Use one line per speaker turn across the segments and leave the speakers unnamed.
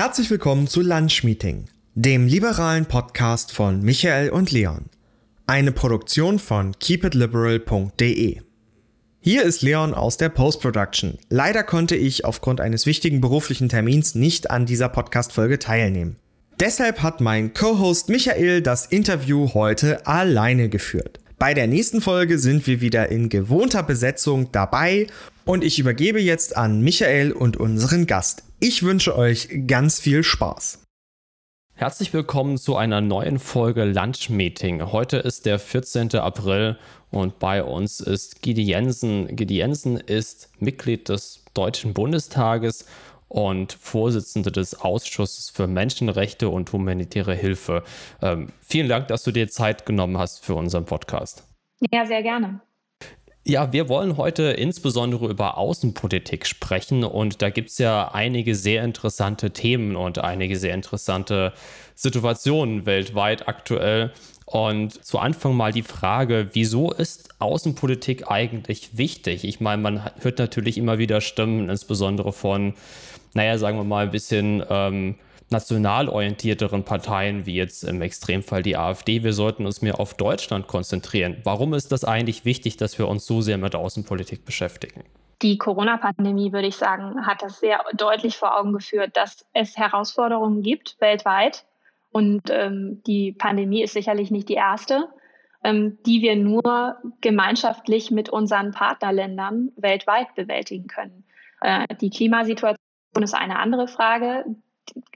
Herzlich willkommen zu Lunch Meeting, dem liberalen Podcast von Michael und Leon. Eine Produktion von keepitliberal.de. Hier ist Leon aus der Post-Production. Leider konnte ich aufgrund eines wichtigen beruflichen Termins nicht an dieser Podcast-Folge teilnehmen. Deshalb hat mein Co-Host Michael das Interview heute alleine geführt. Bei der nächsten Folge sind wir wieder in gewohnter Besetzung dabei und ich übergebe jetzt an Michael und unseren Gast. Ich wünsche euch ganz viel Spaß.
Herzlich willkommen zu einer neuen Folge Lunch Meeting. Heute ist der 14. April und bei uns ist Gidi Jensen. Gidi Jensen ist Mitglied des Deutschen Bundestages und Vorsitzende des Ausschusses für Menschenrechte und humanitäre Hilfe. Ähm, vielen Dank, dass du dir Zeit genommen hast für unseren Podcast.
Ja, sehr gerne.
Ja, wir wollen heute insbesondere über Außenpolitik sprechen und da gibt es ja einige sehr interessante Themen und einige sehr interessante Situationen weltweit aktuell. Und zu Anfang mal die Frage, wieso ist Außenpolitik eigentlich wichtig? Ich meine, man hört natürlich immer wieder Stimmen, insbesondere von, naja, sagen wir mal, ein bisschen ähm, national orientierteren Parteien, wie jetzt im Extremfall die AfD. Wir sollten uns mehr auf Deutschland konzentrieren. Warum ist das eigentlich wichtig, dass wir uns so sehr mit Außenpolitik beschäftigen?
Die Corona-Pandemie, würde ich sagen, hat das sehr deutlich vor Augen geführt, dass es Herausforderungen gibt weltweit, und ähm, die Pandemie ist sicherlich nicht die erste, ähm, die wir nur gemeinschaftlich mit unseren Partnerländern weltweit bewältigen können. Äh, die Klimasituation ist eine andere Frage.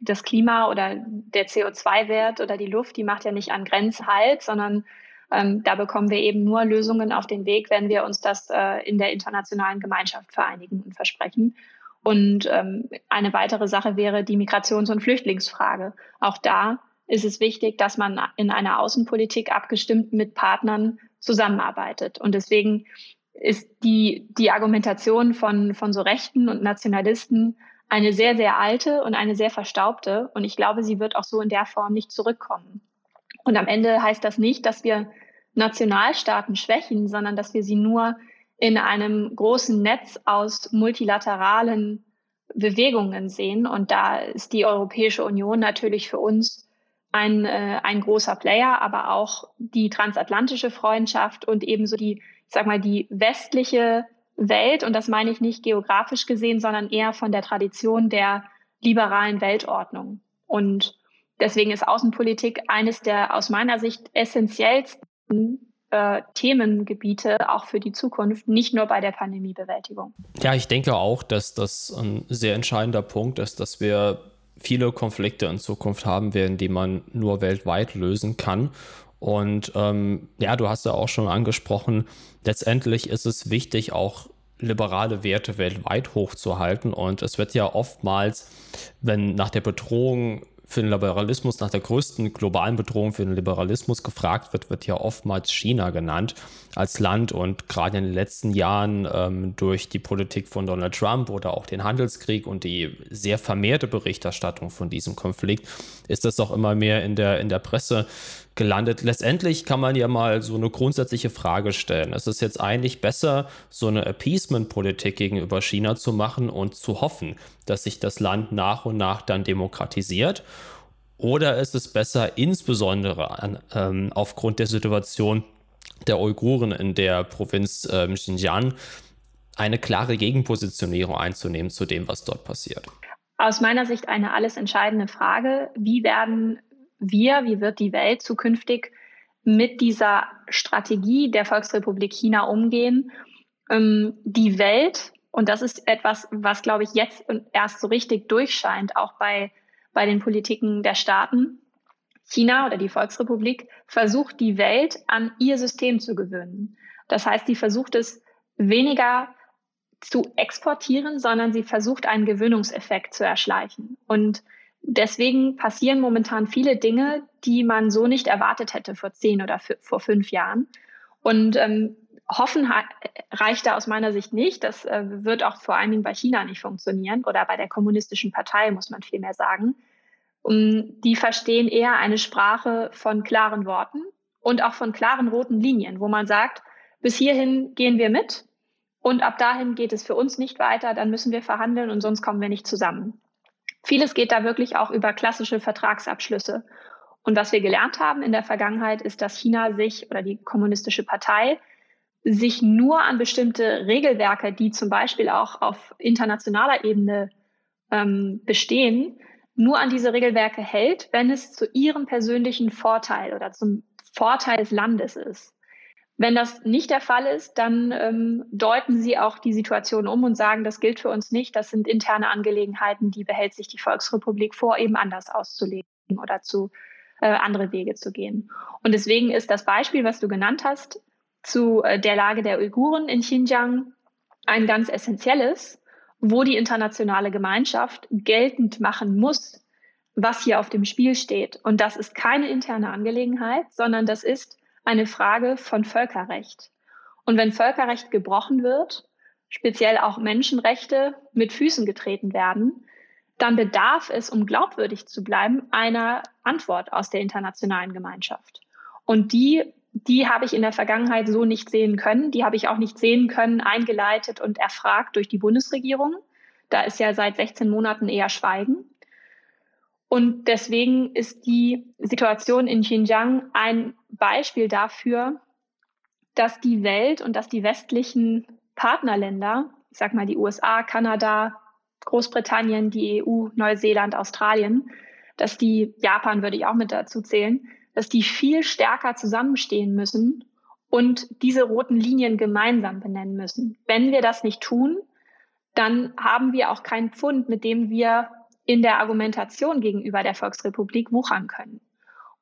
Das Klima oder der CO2-Wert oder die Luft, die macht ja nicht an Grenzen halt, sondern ähm, da bekommen wir eben nur Lösungen auf den Weg, wenn wir uns das äh, in der internationalen Gemeinschaft vereinigen und versprechen. Und ähm, eine weitere Sache wäre die Migrations- und Flüchtlingsfrage. Auch da ist es wichtig, dass man in einer Außenpolitik abgestimmt mit Partnern zusammenarbeitet. Und deswegen ist die, die Argumentation von, von so Rechten und Nationalisten eine sehr, sehr alte und eine sehr verstaubte. Und ich glaube, sie wird auch so in der Form nicht zurückkommen. Und am Ende heißt das nicht, dass wir Nationalstaaten schwächen, sondern dass wir sie nur in einem großen Netz aus multilateralen Bewegungen sehen. Und da ist die Europäische Union natürlich für uns ein, äh, ein großer Player, aber auch die transatlantische Freundschaft und ebenso die, ich sag mal, die westliche Welt. Und das meine ich nicht geografisch gesehen, sondern eher von der Tradition der liberalen Weltordnung. Und deswegen ist Außenpolitik eines der aus meiner Sicht essentiellsten äh, Themengebiete auch für die Zukunft, nicht nur bei der Pandemiebewältigung.
Ja, ich denke auch, dass das ein sehr entscheidender Punkt ist, dass wir viele Konflikte in Zukunft haben werden, die man nur weltweit lösen kann. Und ähm, ja, du hast ja auch schon angesprochen, letztendlich ist es wichtig, auch liberale Werte weltweit hochzuhalten. Und es wird ja oftmals, wenn nach der Bedrohung für den Liberalismus nach der größten globalen Bedrohung für den Liberalismus gefragt wird, wird ja oftmals China genannt als Land. Und gerade in den letzten Jahren ähm, durch die Politik von Donald Trump oder auch den Handelskrieg und die sehr vermehrte Berichterstattung von diesem Konflikt ist das auch immer mehr in der, in der Presse gelandet. Letztendlich kann man ja mal so eine grundsätzliche Frage stellen. Es ist jetzt eigentlich besser, so eine Appeasement-Politik gegenüber China zu machen und zu hoffen, dass sich das Land nach und nach dann demokratisiert? Oder ist es besser, insbesondere an, ähm, aufgrund der Situation der Uiguren in der Provinz ähm, Xinjiang, eine klare Gegenpositionierung einzunehmen zu dem, was dort passiert?
Aus meiner Sicht eine alles entscheidende Frage. Wie werden wir, wie wird die Welt zukünftig mit dieser Strategie der Volksrepublik China umgehen? Ähm, die Welt, und das ist etwas, was, glaube ich, jetzt erst so richtig durchscheint, auch bei, bei den Politiken der Staaten. China oder die Volksrepublik versucht, die Welt an ihr System zu gewöhnen. Das heißt, sie versucht es weniger zu exportieren, sondern sie versucht, einen Gewöhnungseffekt zu erschleichen. Und deswegen passieren momentan viele Dinge, die man so nicht erwartet hätte vor zehn oder vor fünf Jahren. Und ähm, hoffen reicht da aus meiner Sicht nicht. Das äh, wird auch vor allen Dingen bei China nicht funktionieren oder bei der kommunistischen Partei, muss man vielmehr sagen. Und die verstehen eher eine Sprache von klaren Worten und auch von klaren roten Linien, wo man sagt, bis hierhin gehen wir mit und ab dahin geht es für uns nicht weiter, dann müssen wir verhandeln und sonst kommen wir nicht zusammen. Vieles geht da wirklich auch über klassische Vertragsabschlüsse. Und was wir gelernt haben in der Vergangenheit ist, dass China sich oder die kommunistische Partei sich nur an bestimmte Regelwerke, die zum Beispiel auch auf internationaler Ebene ähm, bestehen, nur an diese Regelwerke hält, wenn es zu ihrem persönlichen Vorteil oder zum Vorteil des Landes ist. Wenn das nicht der Fall ist, dann ähm, deuten sie auch die Situation um und sagen, das gilt für uns nicht, das sind interne Angelegenheiten, die behält sich die Volksrepublik vor, eben anders auszulegen oder zu äh, andere Wege zu gehen. Und deswegen ist das Beispiel, was du genannt hast, zu äh, der Lage der Uiguren in Xinjiang ein ganz essentielles, wo die internationale Gemeinschaft geltend machen muss, was hier auf dem Spiel steht. Und das ist keine interne Angelegenheit, sondern das ist eine Frage von Völkerrecht. Und wenn Völkerrecht gebrochen wird, speziell auch Menschenrechte mit Füßen getreten werden, dann bedarf es, um glaubwürdig zu bleiben, einer Antwort aus der internationalen Gemeinschaft. Und die, die habe ich in der Vergangenheit so nicht sehen können. Die habe ich auch nicht sehen können, eingeleitet und erfragt durch die Bundesregierung. Da ist ja seit 16 Monaten eher Schweigen. Und deswegen ist die Situation in Xinjiang ein Beispiel dafür, dass die Welt und dass die westlichen Partnerländer, ich sag mal die USA, Kanada, Großbritannien, die EU, Neuseeland, Australien, dass die, Japan würde ich auch mit dazu zählen, dass die viel stärker zusammenstehen müssen und diese roten Linien gemeinsam benennen müssen. Wenn wir das nicht tun, dann haben wir auch keinen Pfund, mit dem wir in der Argumentation gegenüber der Volksrepublik wuchern können.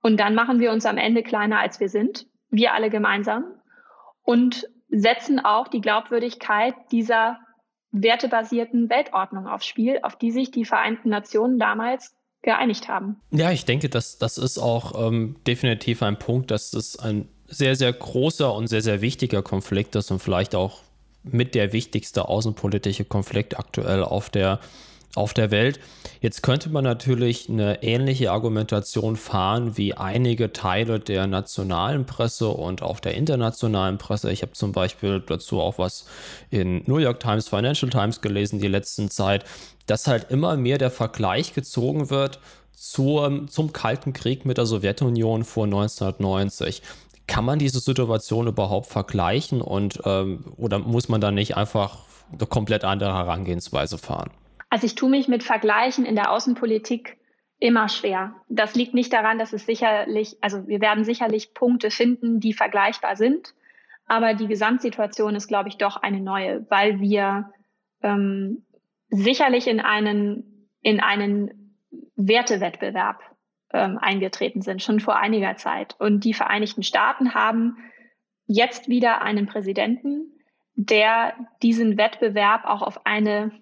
Und dann machen wir uns am Ende kleiner, als wir sind, wir alle gemeinsam, und setzen auch die Glaubwürdigkeit dieser wertebasierten Weltordnung aufs Spiel, auf die sich die Vereinten Nationen damals geeinigt haben.
Ja, ich denke, dass das ist auch ähm, definitiv ein Punkt, dass es ein sehr, sehr großer und sehr, sehr wichtiger Konflikt ist und vielleicht auch mit der wichtigste außenpolitische Konflikt aktuell auf der auf der Welt. Jetzt könnte man natürlich eine ähnliche Argumentation fahren wie einige Teile der nationalen Presse und auch der internationalen Presse. Ich habe zum Beispiel dazu auch was in New York Times, Financial Times gelesen die letzten Zeit, dass halt immer mehr der Vergleich gezogen wird zum, zum Kalten Krieg mit der Sowjetunion vor 1990. Kann man diese Situation überhaupt vergleichen und ähm, oder muss man da nicht einfach eine komplett andere Herangehensweise fahren?
Also ich tue mich mit Vergleichen in der Außenpolitik immer schwer. Das liegt nicht daran, dass es sicherlich, also wir werden sicherlich Punkte finden, die vergleichbar sind. Aber die Gesamtsituation ist, glaube ich, doch eine neue, weil wir ähm, sicherlich in einen, in einen Wertewettbewerb ähm, eingetreten sind, schon vor einiger Zeit. Und die Vereinigten Staaten haben jetzt wieder einen Präsidenten, der diesen Wettbewerb auch auf eine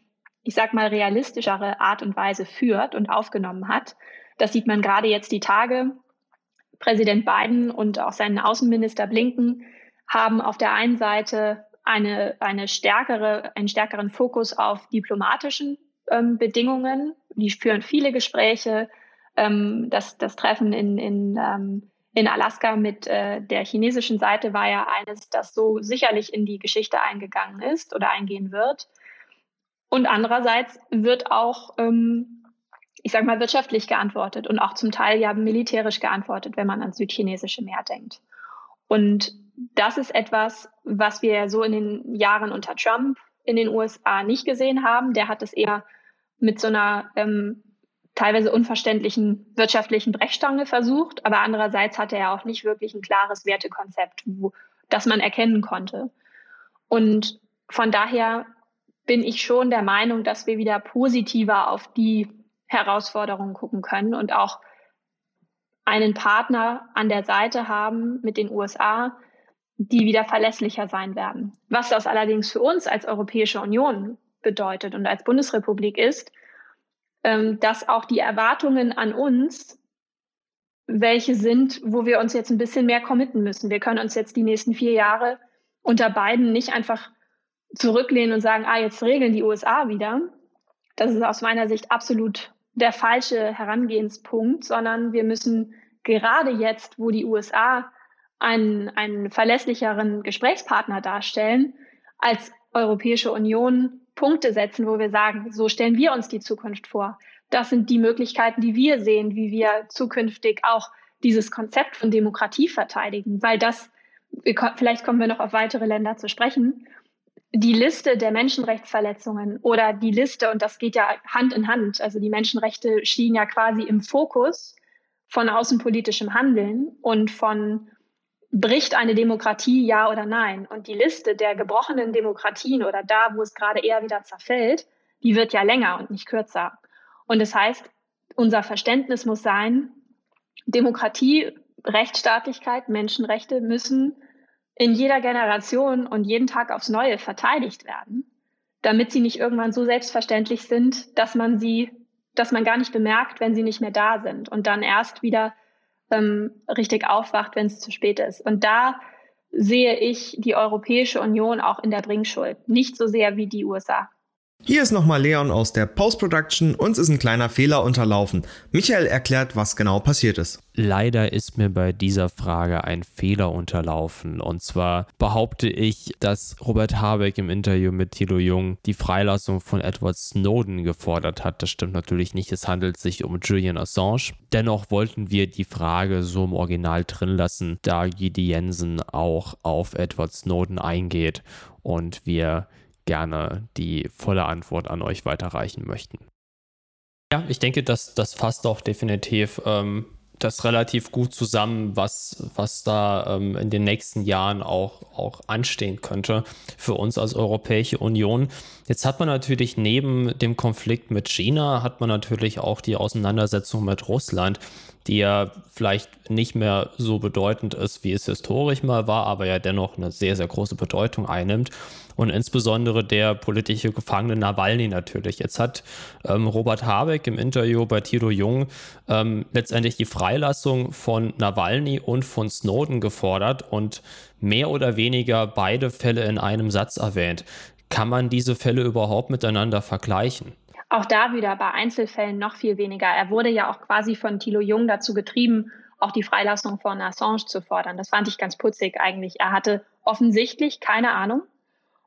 ich sag mal, realistischere Art und Weise führt und aufgenommen hat. Das sieht man gerade jetzt die Tage. Präsident Biden und auch seinen Außenminister Blinken haben auf der einen Seite eine, eine stärkere, einen stärkeren Fokus auf diplomatischen ähm, Bedingungen. Die führen viele Gespräche. Ähm, das, das Treffen in, in, ähm, in Alaska mit äh, der chinesischen Seite war ja eines, das so sicherlich in die Geschichte eingegangen ist oder eingehen wird. Und andererseits wird auch, ähm, ich sage mal, wirtschaftlich geantwortet und auch zum Teil ja militärisch geantwortet, wenn man ans südchinesische Meer denkt. Und das ist etwas, was wir so in den Jahren unter Trump in den USA nicht gesehen haben. Der hat es eher mit so einer ähm, teilweise unverständlichen wirtschaftlichen Brechstange versucht, aber andererseits hatte er auch nicht wirklich ein klares Wertekonzept, wo, das man erkennen konnte. Und von daher bin ich schon der Meinung, dass wir wieder positiver auf die Herausforderungen gucken können und auch einen Partner an der Seite haben mit den USA, die wieder verlässlicher sein werden. Was das allerdings für uns als Europäische Union bedeutet und als Bundesrepublik ist, ähm, dass auch die Erwartungen an uns welche sind, wo wir uns jetzt ein bisschen mehr committen müssen. Wir können uns jetzt die nächsten vier Jahre unter beiden nicht einfach zurücklehnen und sagen, ah, jetzt regeln die USA wieder. Das ist aus meiner Sicht absolut der falsche Herangehenspunkt, sondern wir müssen gerade jetzt, wo die USA einen, einen verlässlicheren Gesprächspartner darstellen, als Europäische Union Punkte setzen, wo wir sagen, so stellen wir uns die Zukunft vor. das sind die Möglichkeiten, die wir sehen, wie wir zukünftig auch dieses Konzept von Demokratie verteidigen, weil das, vielleicht kommen wir noch auf weitere Länder zu sprechen, die Liste der Menschenrechtsverletzungen oder die Liste, und das geht ja Hand in Hand, also die Menschenrechte stehen ja quasi im Fokus von außenpolitischem Handeln und von bricht eine Demokratie ja oder nein. Und die Liste der gebrochenen Demokratien oder da, wo es gerade eher wieder zerfällt, die wird ja länger und nicht kürzer. Und das heißt, unser Verständnis muss sein, Demokratie, Rechtsstaatlichkeit, Menschenrechte müssen in jeder Generation und jeden Tag aufs Neue verteidigt werden, damit sie nicht irgendwann so selbstverständlich sind, dass man sie, dass man gar nicht bemerkt, wenn sie nicht mehr da sind und dann erst wieder ähm, richtig aufwacht, wenn es zu spät ist. Und da sehe ich die Europäische Union auch in der Bringschuld, nicht so sehr wie die USA.
Hier ist nochmal Leon aus der Post-Production. Uns ist ein kleiner Fehler unterlaufen. Michael erklärt, was genau passiert ist.
Leider ist mir bei dieser Frage ein Fehler unterlaufen. Und zwar behaupte ich, dass Robert Habeck im Interview mit Thilo Jung die Freilassung von Edward Snowden gefordert hat. Das stimmt natürlich nicht. Es handelt sich um Julian Assange. Dennoch wollten wir die Frage so im Original drin lassen, da Gidi Jensen auch auf Edward Snowden eingeht und wir gerne die volle Antwort an euch weiterreichen möchten. Ja, ich denke, dass das fasst auch definitiv ähm, das relativ gut zusammen, was, was da ähm, in den nächsten Jahren auch, auch anstehen könnte für uns als Europäische Union. Jetzt hat man natürlich neben dem Konflikt mit China, hat man natürlich auch die Auseinandersetzung mit Russland, die ja vielleicht nicht mehr so bedeutend ist, wie es historisch mal war, aber ja dennoch eine sehr, sehr große Bedeutung einnimmt und insbesondere der politische Gefangene Nawalny natürlich. Jetzt hat ähm, Robert Habeck im Interview bei Tito Jung ähm, letztendlich die Freilassung von Nawalny und von Snowden gefordert und mehr oder weniger beide Fälle in einem Satz erwähnt. Kann man diese Fälle überhaupt miteinander vergleichen?
Auch da wieder bei Einzelfällen noch viel weniger. Er wurde ja auch quasi von Thilo Jung dazu getrieben, auch die Freilassung von Assange zu fordern. Das fand ich ganz putzig eigentlich. Er hatte offensichtlich keine Ahnung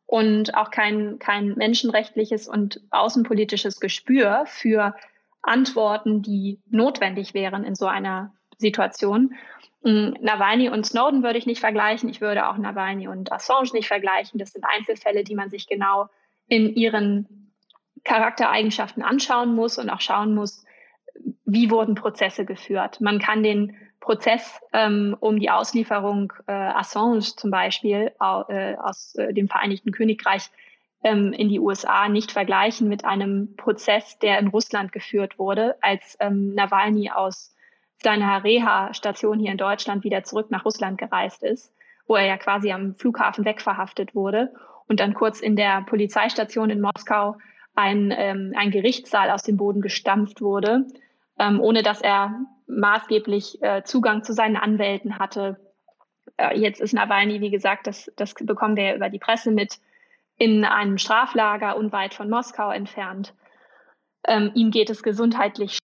und auch kein, kein menschenrechtliches und außenpolitisches Gespür für Antworten, die notwendig wären in so einer Situation. Mm, Nawalny und Snowden würde ich nicht vergleichen. Ich würde auch Nawalny und Assange nicht vergleichen. Das sind Einzelfälle, die man sich genau in ihren Charaktereigenschaften anschauen muss und auch schauen muss, wie wurden Prozesse geführt. Man kann den Prozess ähm, um die Auslieferung äh, Assange zum Beispiel äh, aus äh, dem Vereinigten Königreich ähm, in die USA nicht vergleichen mit einem Prozess, der in Russland geführt wurde, als ähm, Nawalny aus seiner Reha-Station hier in Deutschland wieder zurück nach Russland gereist ist, wo er ja quasi am Flughafen wegverhaftet wurde und dann kurz in der Polizeistation in Moskau ein, ähm, ein Gerichtssaal aus dem Boden gestampft wurde, ähm, ohne dass er maßgeblich äh, Zugang zu seinen Anwälten hatte. Äh, jetzt ist Nawalny, wie gesagt, das, das bekommen wir ja über die Presse mit, in einem Straflager unweit von Moskau entfernt. Ähm, ihm geht es gesundheitlich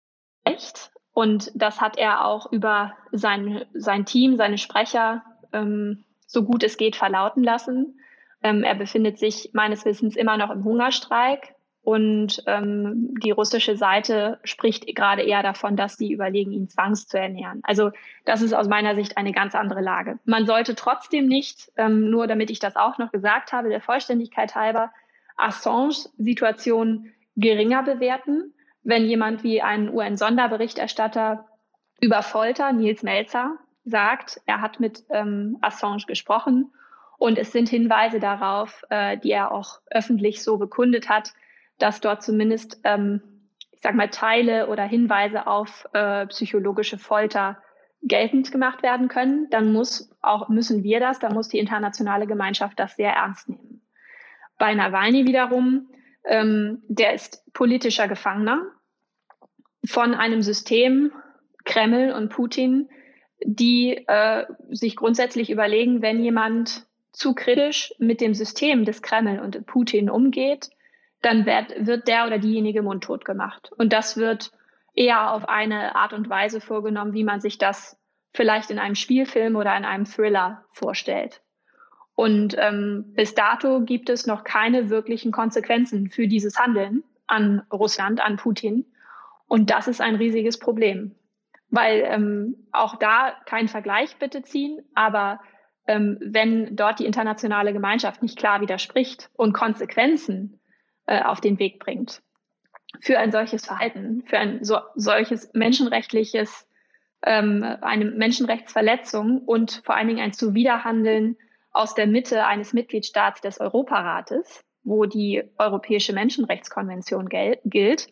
schlecht und das hat er auch über sein, sein Team, seine Sprecher, ähm, so gut es geht, verlauten lassen. Ähm, er befindet sich meines Wissens immer noch im Hungerstreik. Und ähm, die russische Seite spricht gerade eher davon, dass sie überlegen, ihn zwangs zu ernähren. Also das ist aus meiner Sicht eine ganz andere Lage. Man sollte trotzdem nicht, ähm, nur damit ich das auch noch gesagt habe, der Vollständigkeit halber, Assange Situation geringer bewerten. Wenn jemand wie ein UN-Sonderberichterstatter über Folter, Nils Melzer, sagt, er hat mit ähm, Assange gesprochen und es sind Hinweise darauf, äh, die er auch öffentlich so bekundet hat, dass dort zumindest, ähm, ich sag mal, Teile oder Hinweise auf äh, psychologische Folter geltend gemacht werden können, dann muss auch, müssen wir das, dann muss die internationale Gemeinschaft das sehr ernst nehmen. Bei Nawalny wiederum, ähm, der ist politischer Gefangener von einem System, Kreml und Putin, die äh, sich grundsätzlich überlegen, wenn jemand zu kritisch mit dem System des Kreml und Putin umgeht, dann wird, wird der oder diejenige mundtot gemacht. Und das wird eher auf eine Art und Weise vorgenommen, wie man sich das vielleicht in einem Spielfilm oder in einem Thriller vorstellt. Und ähm, bis dato gibt es noch keine wirklichen Konsequenzen für dieses Handeln an Russland, an Putin. Und das ist ein riesiges Problem, weil ähm, auch da keinen Vergleich bitte ziehen, aber ähm, wenn dort die internationale Gemeinschaft nicht klar widerspricht und Konsequenzen äh, auf den Weg bringt für ein solches Verhalten, für ein so, solches menschenrechtliches, ähm, eine Menschenrechtsverletzung und vor allen Dingen ein Zuwiderhandeln aus der Mitte eines Mitgliedstaats des Europarates, wo die Europäische Menschenrechtskonvention gilt,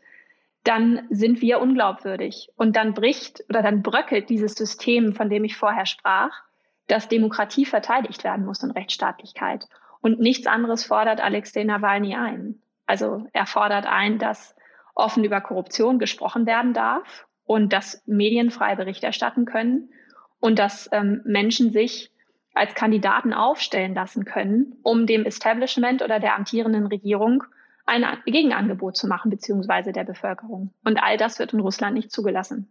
dann sind wir unglaubwürdig. Und dann bricht oder dann bröckelt dieses System, von dem ich vorher sprach, dass Demokratie verteidigt werden muss und Rechtsstaatlichkeit. Und nichts anderes fordert Alexei Nawalny ein. Also er fordert ein, dass offen über Korruption gesprochen werden darf und dass Medien frei Bericht erstatten können und dass ähm, Menschen sich als Kandidaten aufstellen lassen können, um dem Establishment oder der amtierenden Regierung ein Gegenangebot zu machen, beziehungsweise der Bevölkerung. Und all das wird in Russland nicht zugelassen.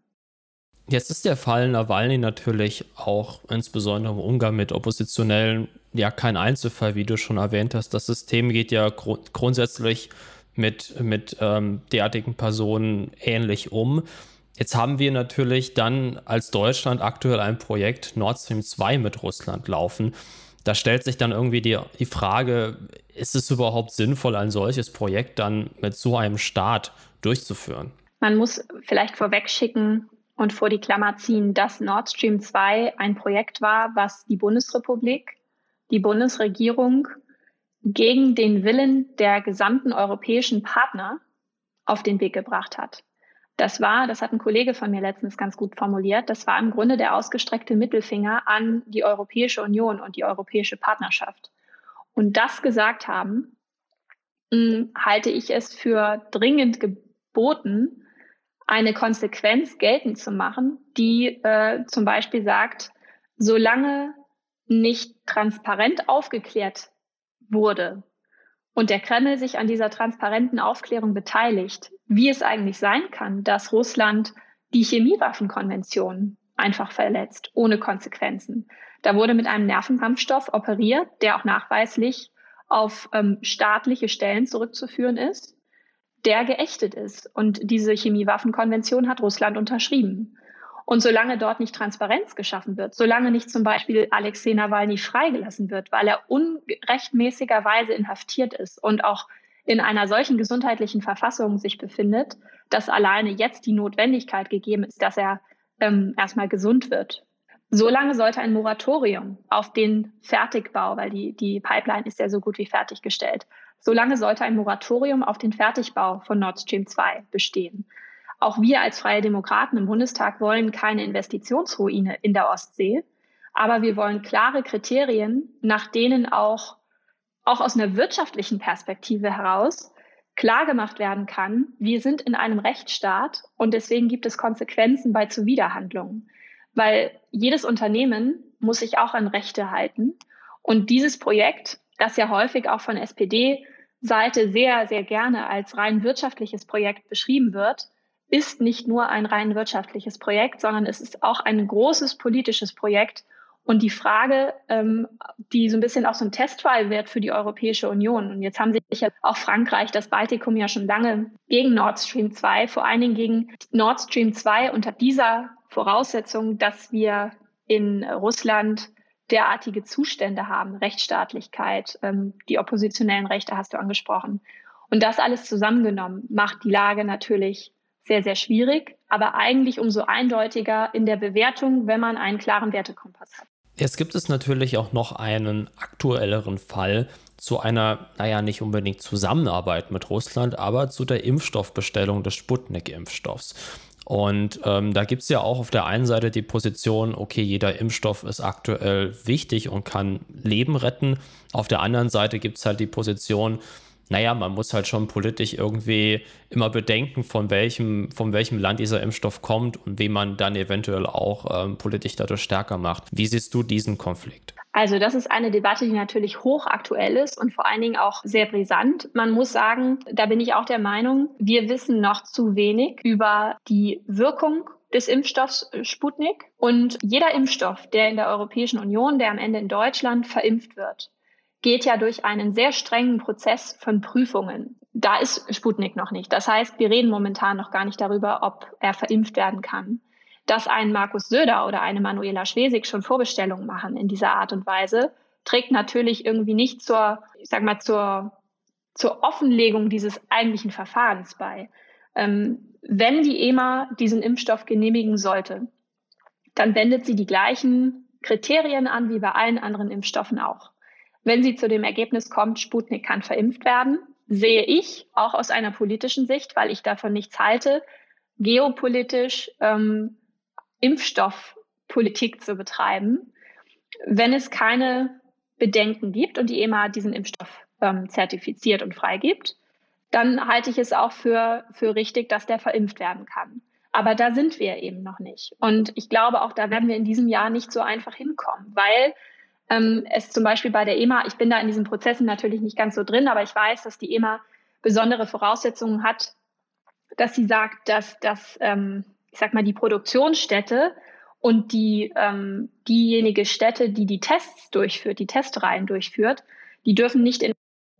Jetzt ist der Fall Nawalny natürlich auch insbesondere im Umgang mit Oppositionellen ja kein Einzelfall, wie du schon erwähnt hast. Das System geht ja gru grundsätzlich mit, mit ähm, derartigen Personen ähnlich um. Jetzt haben wir natürlich dann als Deutschland aktuell ein Projekt Nord Stream 2 mit Russland laufen. Da stellt sich dann irgendwie die, die Frage, ist es überhaupt sinnvoll, ein solches Projekt dann mit so einem Staat durchzuführen?
Man muss vielleicht vorweg schicken und vor die Klammer ziehen, dass Nord Stream 2 ein Projekt war, was die Bundesrepublik, die Bundesregierung gegen den Willen der gesamten europäischen Partner auf den Weg gebracht hat. Das war, das hat ein Kollege von mir letztens ganz gut formuliert, das war im Grunde der ausgestreckte Mittelfinger an die Europäische Union und die europäische Partnerschaft. Und das gesagt haben, hm, halte ich es für dringend geboten, eine Konsequenz geltend zu machen, die äh, zum Beispiel sagt, solange nicht transparent aufgeklärt wurde, und der Kreml sich an dieser transparenten Aufklärung beteiligt, wie es eigentlich sein kann, dass Russland die Chemiewaffenkonvention einfach verletzt, ohne Konsequenzen. Da wurde mit einem Nervenkampfstoff operiert, der auch nachweislich auf ähm, staatliche Stellen zurückzuführen ist, der geächtet ist. Und diese Chemiewaffenkonvention hat Russland unterschrieben. Und solange dort nicht Transparenz geschaffen wird, solange nicht zum Beispiel Alexei Nawalny freigelassen wird, weil er unrechtmäßigerweise inhaftiert ist und auch in einer solchen gesundheitlichen Verfassung sich befindet, dass alleine jetzt die Notwendigkeit gegeben ist, dass er ähm, erstmal gesund wird. Solange sollte ein Moratorium auf den Fertigbau, weil die, die Pipeline ist ja so gut wie fertiggestellt, solange sollte ein Moratorium auf den Fertigbau von Nord Stream 2 bestehen. Auch wir als Freie Demokraten im Bundestag wollen keine Investitionsruine in der Ostsee, aber wir wollen klare Kriterien, nach denen auch, auch aus einer wirtschaftlichen Perspektive heraus klar gemacht werden kann, wir sind in einem Rechtsstaat und deswegen gibt es Konsequenzen bei Zuwiderhandlungen. Weil jedes Unternehmen muss sich auch an Rechte halten. Und dieses Projekt, das ja häufig auch von SPD-Seite sehr, sehr gerne als rein wirtschaftliches Projekt beschrieben wird, ist nicht nur ein rein wirtschaftliches Projekt, sondern es ist auch ein großes politisches Projekt. Und die Frage, ähm, die so ein bisschen auch so ein Testfall wird für die Europäische Union. Und jetzt haben sich ja auch Frankreich, das Baltikum ja schon lange gegen Nord Stream 2, vor allen Dingen gegen Nord Stream 2 unter dieser Voraussetzung, dass wir in Russland derartige Zustände haben, Rechtsstaatlichkeit, ähm, die oppositionellen Rechte hast du angesprochen. Und das alles zusammengenommen macht die Lage natürlich sehr, sehr schwierig, aber eigentlich umso eindeutiger in der Bewertung, wenn man einen klaren Wertekompass hat.
Jetzt gibt es natürlich auch noch einen aktuelleren Fall zu einer, naja, nicht unbedingt Zusammenarbeit mit Russland, aber zu der Impfstoffbestellung des Sputnik-Impfstoffs. Und ähm, da gibt es ja auch auf der einen Seite die Position, okay, jeder Impfstoff ist aktuell wichtig und kann Leben retten. Auf der anderen Seite gibt es halt die Position, naja, man muss halt schon politisch irgendwie immer bedenken, von welchem, von welchem Land dieser Impfstoff kommt und wie man dann eventuell auch ähm, politisch dadurch stärker macht. Wie siehst du diesen Konflikt?
Also das ist eine Debatte, die natürlich hochaktuell ist und vor allen Dingen auch sehr brisant. Man muss sagen, da bin ich auch der Meinung, wir wissen noch zu wenig über die Wirkung des Impfstoffs Sputnik. Und jeder Impfstoff, der in der Europäischen Union, der am Ende in Deutschland verimpft wird, geht ja durch einen sehr strengen Prozess von Prüfungen. da ist Sputnik noch nicht. Das heißt, wir reden momentan noch gar nicht darüber, ob er verimpft werden kann. Dass ein Markus Söder oder eine Manuela Schwesig schon Vorbestellungen machen in dieser Art und Weise, trägt natürlich irgendwie nicht zur, ich sag mal, zur, zur Offenlegung dieses eigentlichen Verfahrens bei. Ähm, wenn die EMA diesen Impfstoff genehmigen sollte, dann wendet sie die gleichen Kriterien an wie bei allen anderen Impfstoffen auch. Wenn sie zu dem Ergebnis kommt, Sputnik kann verimpft werden, sehe ich auch aus einer politischen Sicht, weil ich davon nichts halte, geopolitisch ähm, Impfstoffpolitik zu betreiben, wenn es keine Bedenken gibt und die EMA diesen Impfstoff ähm, zertifiziert und freigibt, dann halte ich es auch für, für richtig, dass der verimpft werden kann. Aber da sind wir eben noch nicht. Und ich glaube, auch da werden wir in diesem Jahr nicht so einfach hinkommen, weil ähm, es zum Beispiel bei der EMA, ich bin da in diesen Prozessen natürlich nicht ganz so drin, aber ich weiß, dass die EMA besondere Voraussetzungen hat, dass sie sagt, dass, dass ähm, ich sag mal, die Produktionsstätte und die, ähm, diejenige Stätte, die die Tests durchführt, die Testreihen durchführt, die dürfen nicht in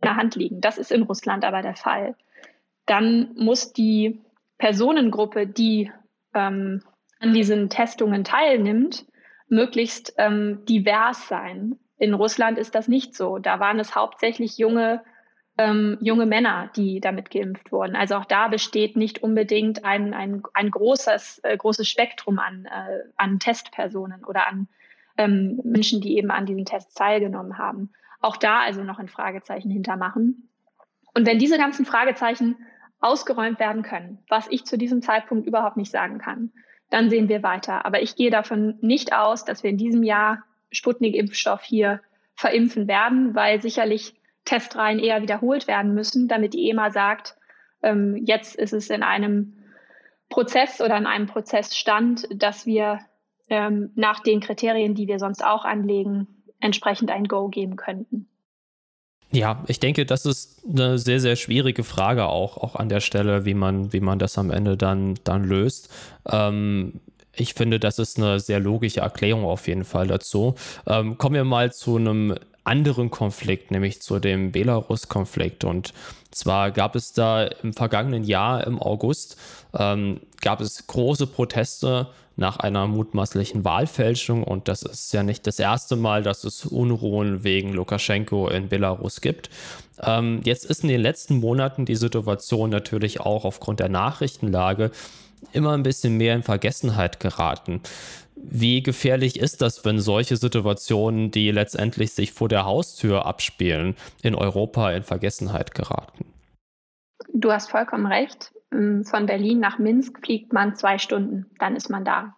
der Hand liegen. Das ist in Russland aber der Fall. Dann muss die Personengruppe, die ähm, an diesen Testungen teilnimmt, möglichst ähm, divers sein. In Russland ist das nicht so. Da waren es hauptsächlich junge, ähm, junge Männer, die damit geimpft wurden. Also auch da besteht nicht unbedingt ein, ein, ein großes, äh, großes Spektrum an, äh, an Testpersonen oder an ähm, Menschen, die eben an diesen Tests teilgenommen haben. Auch da also noch ein Fragezeichen hintermachen. Und wenn diese ganzen Fragezeichen ausgeräumt werden können, was ich zu diesem Zeitpunkt überhaupt nicht sagen kann, dann sehen wir weiter. Aber ich gehe davon nicht aus, dass wir in diesem Jahr Sputnik-Impfstoff hier verimpfen werden, weil sicherlich Testreihen eher wiederholt werden müssen, damit die EMA sagt, ähm, jetzt ist es in einem Prozess oder in einem Prozessstand, dass wir ähm, nach den Kriterien, die wir sonst auch anlegen, entsprechend ein Go geben könnten.
Ja, ich denke, das ist eine sehr, sehr schwierige Frage auch, auch an der Stelle, wie man, wie man das am Ende dann, dann löst. Ähm, ich finde, das ist eine sehr logische Erklärung auf jeden Fall dazu. Ähm, kommen wir mal zu einem anderen Konflikt, nämlich zu dem Belarus-Konflikt. Und zwar gab es da im vergangenen Jahr, im August, ähm, gab es große Proteste nach einer mutmaßlichen Wahlfälschung. Und das ist ja nicht das erste Mal, dass es Unruhen wegen Lukaschenko in Belarus gibt. Ähm, jetzt ist in den letzten Monaten die Situation natürlich auch aufgrund der Nachrichtenlage immer ein bisschen mehr in Vergessenheit geraten. Wie gefährlich ist das, wenn solche Situationen, die letztendlich sich vor der Haustür abspielen, in Europa in Vergessenheit geraten?
Du hast vollkommen recht. Ähm, von Berlin nach Minsk fliegt man zwei Stunden, dann ist man da.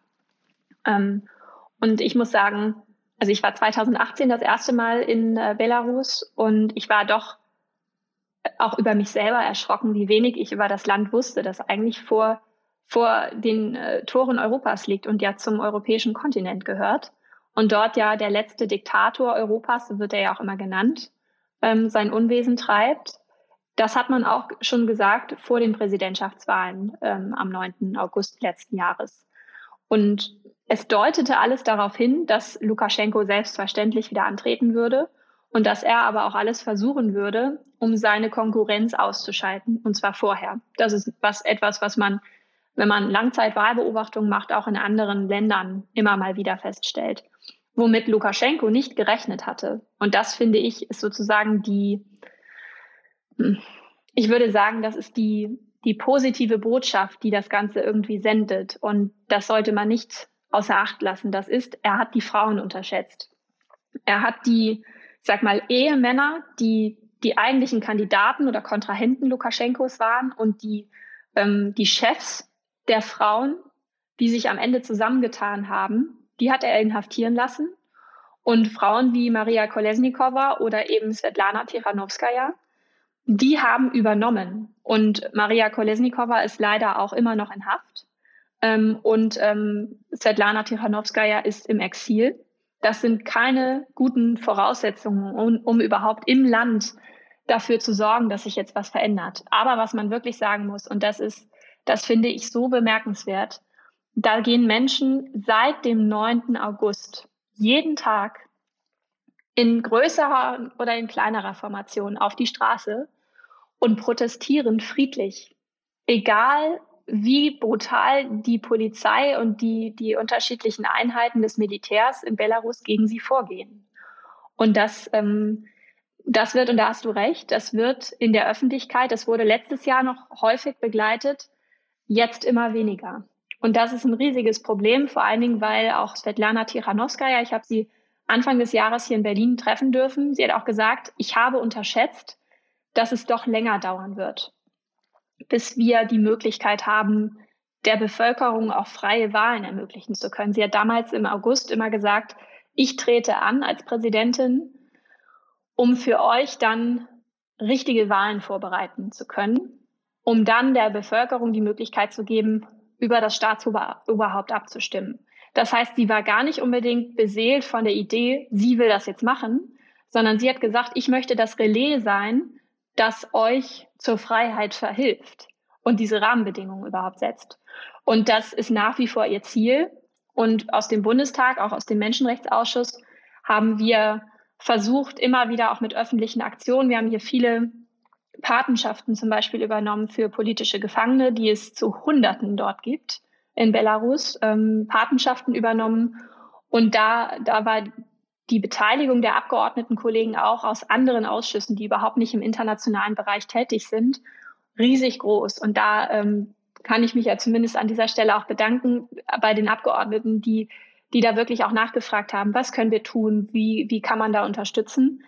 Ähm, und ich muss sagen, also ich war 2018 das erste Mal in äh, Belarus und ich war doch auch über mich selber erschrocken, wie wenig ich über das Land wusste, das eigentlich vor, vor den äh, Toren Europas liegt und ja zum europäischen Kontinent gehört. Und dort ja der letzte Diktator Europas, so wird er ja auch immer genannt, ähm, sein Unwesen treibt. Das hat man auch schon gesagt vor den Präsidentschaftswahlen ähm, am 9. August letzten Jahres. Und es deutete alles darauf hin, dass Lukaschenko selbstverständlich wieder antreten würde und dass er aber auch alles versuchen würde, um seine Konkurrenz auszuschalten, und zwar vorher. Das ist was, etwas, was man, wenn man Langzeitwahlbeobachtungen macht, auch in anderen Ländern immer mal wieder feststellt, womit Lukaschenko nicht gerechnet hatte. Und das finde ich ist sozusagen die, ich würde sagen, das ist die, die positive Botschaft, die das Ganze irgendwie sendet. Und das sollte man nicht außer Acht lassen. Das ist, er hat die Frauen unterschätzt. Er hat die, sag mal, Ehemänner, die die eigentlichen Kandidaten oder Kontrahenten Lukaschenkos waren und die, ähm, die Chefs der Frauen, die sich am Ende zusammengetan haben, die hat er inhaftieren lassen. Und Frauen wie Maria Kolesnikova oder eben Svetlana Tichanowskaja, die haben übernommen. Und Maria Kolesnikova ist leider auch immer noch in Haft. Ähm, und ähm, Svetlana Tichanowskaja ist im Exil. Das sind keine guten Voraussetzungen, um, um überhaupt im Land dafür zu sorgen, dass sich jetzt was verändert. Aber was man wirklich sagen muss, und das ist, das finde ich so bemerkenswert, da gehen Menschen seit dem 9. August jeden Tag in größerer oder in kleinerer Formation auf die Straße und protestieren friedlich. Egal wie brutal die Polizei und die, die unterschiedlichen Einheiten des Militärs in Belarus gegen sie vorgehen. Und das, ähm, das wird, und da hast du recht, das wird in der Öffentlichkeit, das wurde letztes Jahr noch häufig begleitet, jetzt immer weniger. Und das ist ein riesiges Problem, vor allen Dingen, weil auch Svetlana Tichanowskaja, ich habe sie Anfang des Jahres hier in Berlin treffen dürfen, sie hat auch gesagt, ich habe unterschätzt, dass es doch länger dauern wird bis wir die Möglichkeit haben, der Bevölkerung auch freie Wahlen ermöglichen zu können. Sie hat damals im August immer gesagt, ich trete an als Präsidentin, um für euch dann richtige Wahlen vorbereiten zu können, um dann der Bevölkerung die Möglichkeit zu geben, über das Staatsoberhaupt abzustimmen. Das heißt, sie war gar nicht unbedingt beseelt von der Idee, sie will das jetzt machen, sondern sie hat gesagt, ich möchte das Relais sein, das euch zur Freiheit verhilft und diese Rahmenbedingungen überhaupt setzt. Und das ist nach wie vor ihr Ziel. Und aus dem Bundestag, auch aus dem Menschenrechtsausschuss, haben wir versucht, immer wieder auch mit öffentlichen Aktionen. Wir haben hier viele Patenschaften zum Beispiel übernommen für politische Gefangene, die es zu Hunderten dort gibt in Belarus, ähm, Patenschaften übernommen. Und da, da war die Beteiligung der Abgeordneten Kollegen auch aus anderen Ausschüssen, die überhaupt nicht im internationalen Bereich tätig sind, riesig groß. Und da ähm, kann ich mich ja zumindest an dieser Stelle auch bedanken bei den Abgeordneten, die, die da wirklich auch nachgefragt haben, was können wir tun, wie, wie kann man da unterstützen.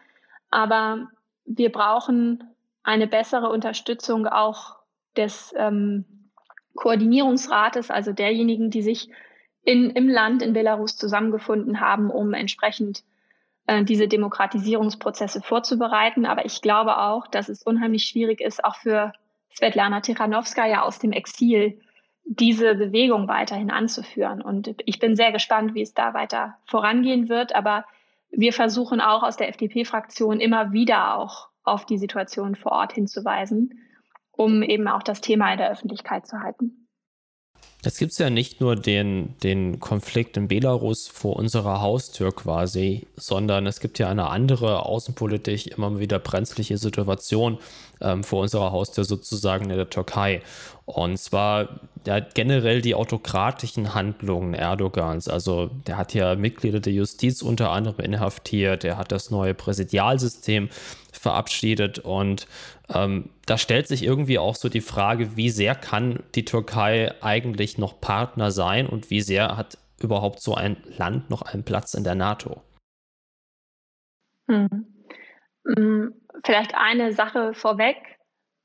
Aber wir brauchen eine bessere Unterstützung auch des ähm, Koordinierungsrates, also derjenigen, die sich in, im Land in Belarus zusammengefunden haben, um entsprechend äh, diese Demokratisierungsprozesse vorzubereiten. Aber ich glaube auch, dass es unheimlich schwierig ist, auch für Svetlana Tichanowskaja aus dem Exil diese Bewegung weiterhin anzuführen. Und ich bin sehr gespannt, wie es da weiter vorangehen wird. Aber wir versuchen auch aus der FDP-Fraktion immer wieder auch auf die Situation vor Ort hinzuweisen, um eben auch das Thema in der Öffentlichkeit zu halten.
Jetzt gibt es ja nicht nur den, den Konflikt in Belarus vor unserer Haustür quasi, sondern es gibt ja eine andere außenpolitisch immer wieder brenzliche Situation ähm, vor unserer Haustür sozusagen in der Türkei. Und zwar ja, generell die autokratischen Handlungen Erdogans. Also der hat ja Mitglieder der Justiz unter anderem inhaftiert, er hat das neue Präsidialsystem verabschiedet und ähm, da stellt sich irgendwie auch so die Frage, wie sehr kann die Türkei eigentlich noch Partner sein und wie sehr hat überhaupt so ein Land noch einen Platz in der NATO?
Hm. hm vielleicht eine Sache vorweg.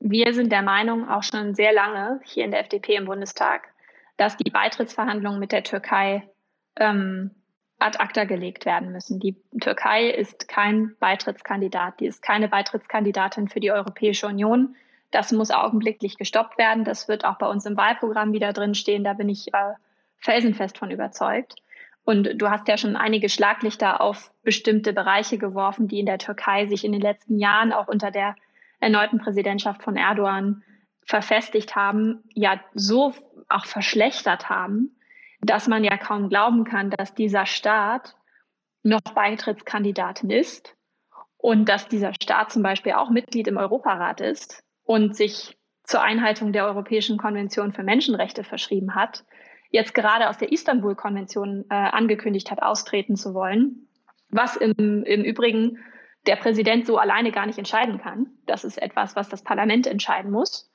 Wir sind der Meinung, auch schon sehr lange hier in der FDP im Bundestag, dass die Beitrittsverhandlungen mit der Türkei ähm, ad acta gelegt werden müssen. Die Türkei ist kein Beitrittskandidat. Die ist keine Beitrittskandidatin für die Europäische Union. Das muss augenblicklich gestoppt werden. Das wird auch bei uns im Wahlprogramm wieder drinstehen. Da bin ich äh, felsenfest von überzeugt. Und du hast ja schon einige Schlaglichter auf bestimmte Bereiche geworfen, die in der Türkei sich in den letzten Jahren auch unter der erneuten Präsidentschaft von Erdogan verfestigt haben, ja so auch verschlechtert haben, dass man ja kaum glauben kann, dass dieser Staat noch Beitrittskandidatin ist und dass dieser Staat zum Beispiel auch Mitglied im Europarat ist und sich zur Einhaltung der Europäischen Konvention für Menschenrechte verschrieben hat, jetzt gerade aus der Istanbul-Konvention äh, angekündigt hat, austreten zu wollen, was im, im Übrigen der Präsident so alleine gar nicht entscheiden kann. Das ist etwas, was das Parlament entscheiden muss.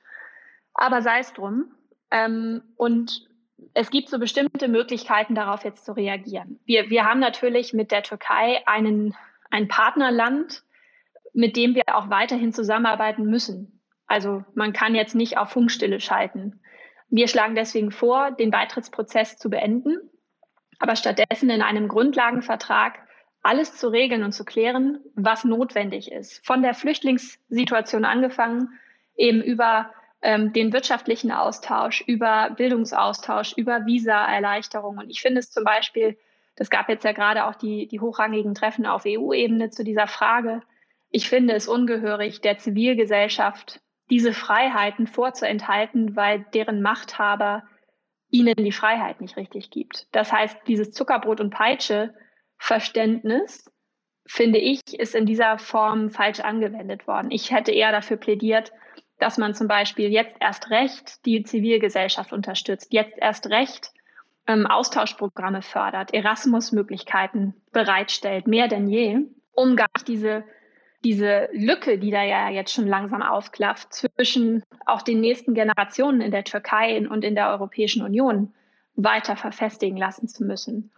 Aber sei es drum. Ähm, und es gibt so bestimmte Möglichkeiten, darauf jetzt zu reagieren. Wir, wir haben natürlich mit der Türkei einen, ein Partnerland, mit dem wir auch weiterhin zusammenarbeiten müssen. Also man kann jetzt nicht auf Funkstille schalten. Wir schlagen deswegen vor, den Beitrittsprozess zu beenden, aber stattdessen in einem Grundlagenvertrag alles zu regeln und zu klären, was notwendig ist. Von der Flüchtlingssituation angefangen, eben über ähm, den wirtschaftlichen Austausch, über Bildungsaustausch, über Visa-Erleichterung. Und ich finde es zum Beispiel, das gab jetzt ja gerade auch die, die hochrangigen Treffen auf EU-Ebene zu dieser Frage. Ich finde es ungehörig, der Zivilgesellschaft diese Freiheiten vorzuenthalten, weil deren Machthaber ihnen die Freiheit nicht richtig gibt. Das heißt, dieses Zuckerbrot und Peitsche Verständnis, finde ich, ist in dieser Form falsch angewendet worden. Ich hätte eher dafür plädiert, dass man zum Beispiel jetzt erst recht die Zivilgesellschaft unterstützt, jetzt erst recht ähm, Austauschprogramme fördert, Erasmus-Möglichkeiten bereitstellt, mehr denn je, um gar nicht diese, diese Lücke, die da ja jetzt schon langsam aufklafft, zwischen auch den nächsten Generationen in der Türkei und in der Europäischen Union weiter verfestigen lassen zu müssen.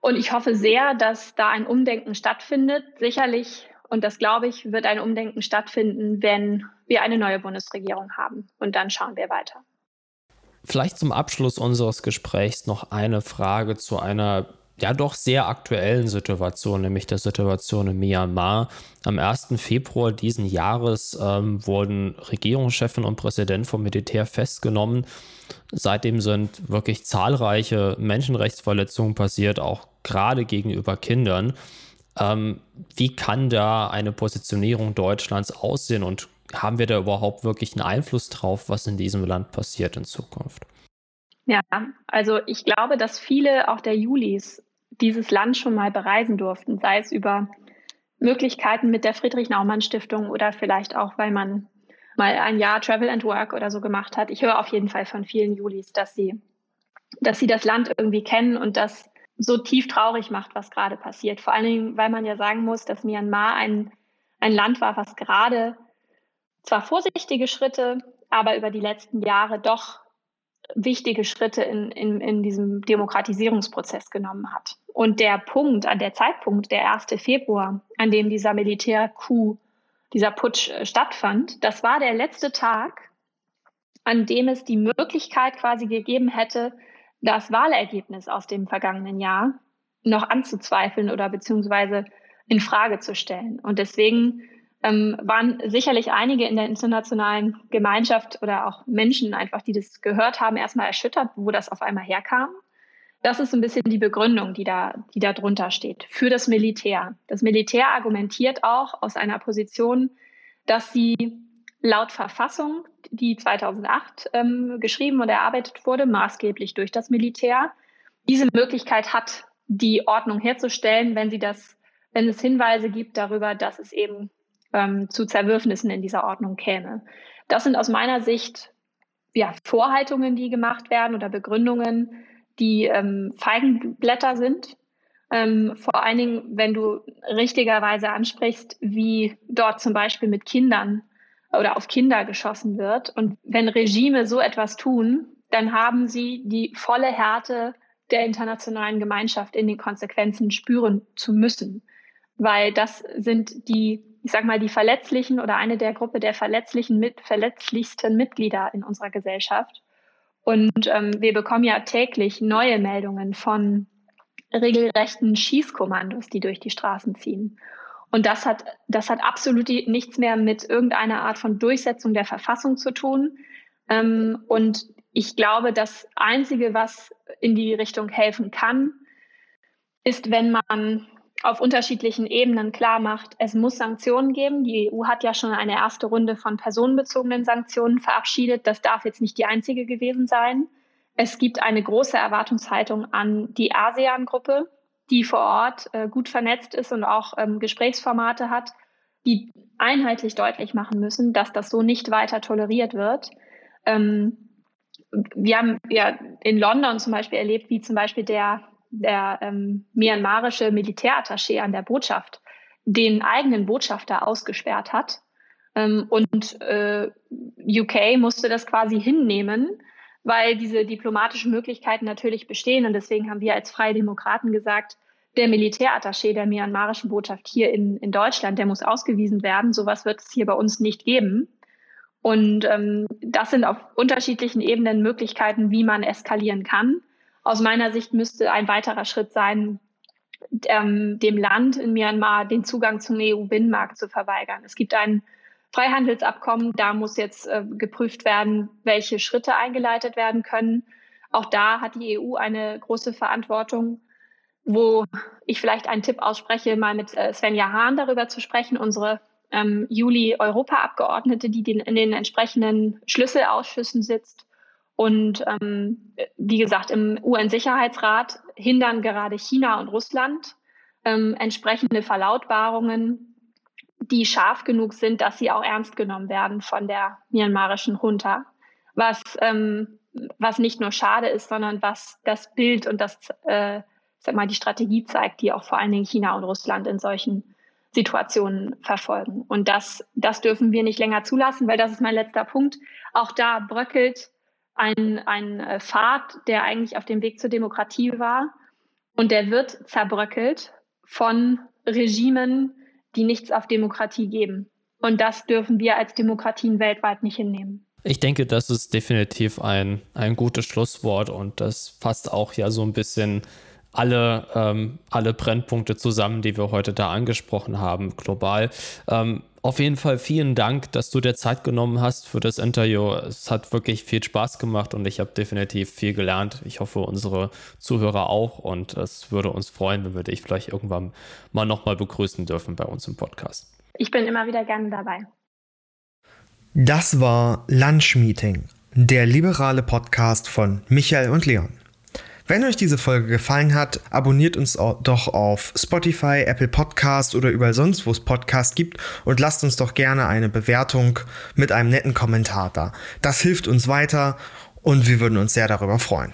Und ich hoffe sehr, dass da ein Umdenken stattfindet. Sicherlich, und das glaube ich, wird ein Umdenken stattfinden, wenn wir eine neue Bundesregierung haben. Und dann schauen wir weiter.
Vielleicht zum Abschluss unseres Gesprächs noch eine Frage zu einer ja doch sehr aktuellen Situation, nämlich der Situation in Myanmar. Am 1. Februar diesen Jahres ähm, wurden Regierungschefin und Präsident vom Militär festgenommen. Seitdem sind wirklich zahlreiche Menschenrechtsverletzungen passiert, auch gerade gegenüber Kindern. Ähm, wie kann da eine Positionierung Deutschlands aussehen und haben wir da überhaupt wirklich einen Einfluss drauf, was in diesem Land passiert in Zukunft?
Ja, also ich glaube, dass viele auch der Julis dieses Land schon mal bereisen durften, sei es über Möglichkeiten mit der Friedrich-Naumann-Stiftung oder vielleicht auch, weil man mal ein Jahr Travel and Work oder so gemacht hat. Ich höre auf jeden Fall von vielen Julis, dass sie, dass sie das Land irgendwie kennen und das so tief traurig macht, was gerade passiert. Vor allen Dingen, weil man ja sagen muss, dass Myanmar ein, ein Land war, was gerade zwar vorsichtige Schritte, aber über die letzten Jahre doch wichtige Schritte in, in, in diesem Demokratisierungsprozess genommen hat. Und der Punkt, an der Zeitpunkt, der 1. Februar, an dem dieser Militärcoup, dieser Putsch äh, stattfand, das war der letzte Tag, an dem es die Möglichkeit quasi gegeben hätte, das Wahlergebnis aus dem vergangenen Jahr noch anzuzweifeln oder beziehungsweise in Frage zu stellen. Und deswegen ähm, waren sicherlich einige in der internationalen Gemeinschaft oder auch Menschen einfach, die das gehört haben, erstmal erschüttert, wo das auf einmal herkam. Das ist ein bisschen die Begründung, die da, die da drunter steht, für das Militär. Das Militär argumentiert auch aus einer Position, dass sie laut Verfassung, die 2008 ähm, geschrieben und erarbeitet wurde, maßgeblich durch das Militär, diese Möglichkeit hat, die Ordnung herzustellen, wenn sie das, wenn es Hinweise gibt darüber, dass es eben ähm, zu Zerwürfnissen in dieser Ordnung käme. Das sind aus meiner Sicht ja, Vorhaltungen, die gemacht werden oder Begründungen, die ähm, Feigenblätter sind. Ähm, vor allen Dingen, wenn du richtigerweise ansprichst, wie dort zum Beispiel mit Kindern oder auf Kinder geschossen wird. Und wenn Regime so etwas tun, dann haben sie die volle Härte der internationalen Gemeinschaft in den Konsequenzen spüren zu müssen, weil das sind die ich sag mal, die verletzlichen oder eine der Gruppe der verletzlichen, mit, verletzlichsten Mitglieder in unserer Gesellschaft. Und ähm, wir bekommen ja täglich neue Meldungen von regelrechten Schießkommandos, die durch die Straßen ziehen. Und das hat, das hat absolut nichts mehr mit irgendeiner Art von Durchsetzung der Verfassung zu tun. Ähm, und ich glaube, das Einzige, was in die Richtung helfen kann, ist, wenn man auf unterschiedlichen Ebenen klar macht, es muss Sanktionen geben. Die EU hat ja schon eine erste Runde von personenbezogenen Sanktionen verabschiedet. Das darf jetzt nicht die einzige gewesen sein. Es gibt eine große Erwartungshaltung an die ASEAN-Gruppe, die vor Ort äh, gut vernetzt ist und auch ähm, Gesprächsformate hat, die einheitlich deutlich machen müssen, dass das so nicht weiter toleriert wird. Ähm, wir haben ja in London zum Beispiel erlebt, wie zum Beispiel der der ähm, myanmarische Militärattaché an der Botschaft den eigenen Botschafter ausgesperrt hat. Ähm, und äh, UK musste das quasi hinnehmen, weil diese diplomatischen Möglichkeiten natürlich bestehen. Und deswegen haben wir als Freie Demokraten gesagt, der Militärattaché der myanmarischen Botschaft hier in, in Deutschland, der muss ausgewiesen werden. Sowas wird es hier bei uns nicht geben. Und ähm, das sind auf unterschiedlichen Ebenen Möglichkeiten, wie man eskalieren kann. Aus meiner Sicht müsste ein weiterer Schritt sein, ähm, dem Land in Myanmar den Zugang zum EU-Binnenmarkt zu verweigern. Es gibt ein Freihandelsabkommen, da muss jetzt äh, geprüft werden, welche Schritte eingeleitet werden können. Auch da hat die EU eine große Verantwortung, wo ich vielleicht einen Tipp ausspreche, mal mit äh, Svenja Hahn darüber zu sprechen, unsere ähm, Juli-Europaabgeordnete, die den, in den entsprechenden Schlüsselausschüssen sitzt und ähm, wie gesagt, im UN-Sicherheitsrat hindern gerade China und Russland ähm, entsprechende Verlautbarungen die scharf genug sind, dass sie auch ernst genommen werden von der myanmarischen Junta. Was, ähm, was nicht nur schade ist, sondern was das Bild und das, äh, sag mal, die Strategie zeigt, die auch vor allen Dingen China und Russland in solchen Situationen verfolgen. Und das, das dürfen wir nicht länger zulassen, weil das ist mein letzter Punkt. Auch da bröckelt ein, ein äh, Pfad, der eigentlich auf dem Weg zur Demokratie war. Und der wird zerbröckelt von Regimen, die nichts auf Demokratie geben. Und das dürfen wir als Demokratien weltweit nicht hinnehmen.
Ich denke, das ist definitiv ein, ein gutes Schlusswort und das fasst auch ja so ein bisschen alle, ähm, alle Brennpunkte zusammen, die wir heute da angesprochen haben, global. Ähm, auf jeden Fall vielen Dank, dass du dir Zeit genommen hast für das Interview. Es hat wirklich viel Spaß gemacht und ich habe definitiv viel gelernt. Ich hoffe, unsere Zuhörer auch. Und es würde uns freuen, wenn wir dich vielleicht irgendwann mal nochmal begrüßen dürfen bei uns im Podcast.
Ich bin immer wieder gerne dabei.
Das war Lunch Meeting, der liberale Podcast von Michael und Leon. Wenn euch diese Folge gefallen hat, abonniert uns doch auf Spotify, Apple Podcast oder überall sonst, wo es Podcast gibt und lasst uns doch gerne eine Bewertung mit einem netten Kommentar da. Das hilft uns weiter und wir würden uns sehr darüber freuen.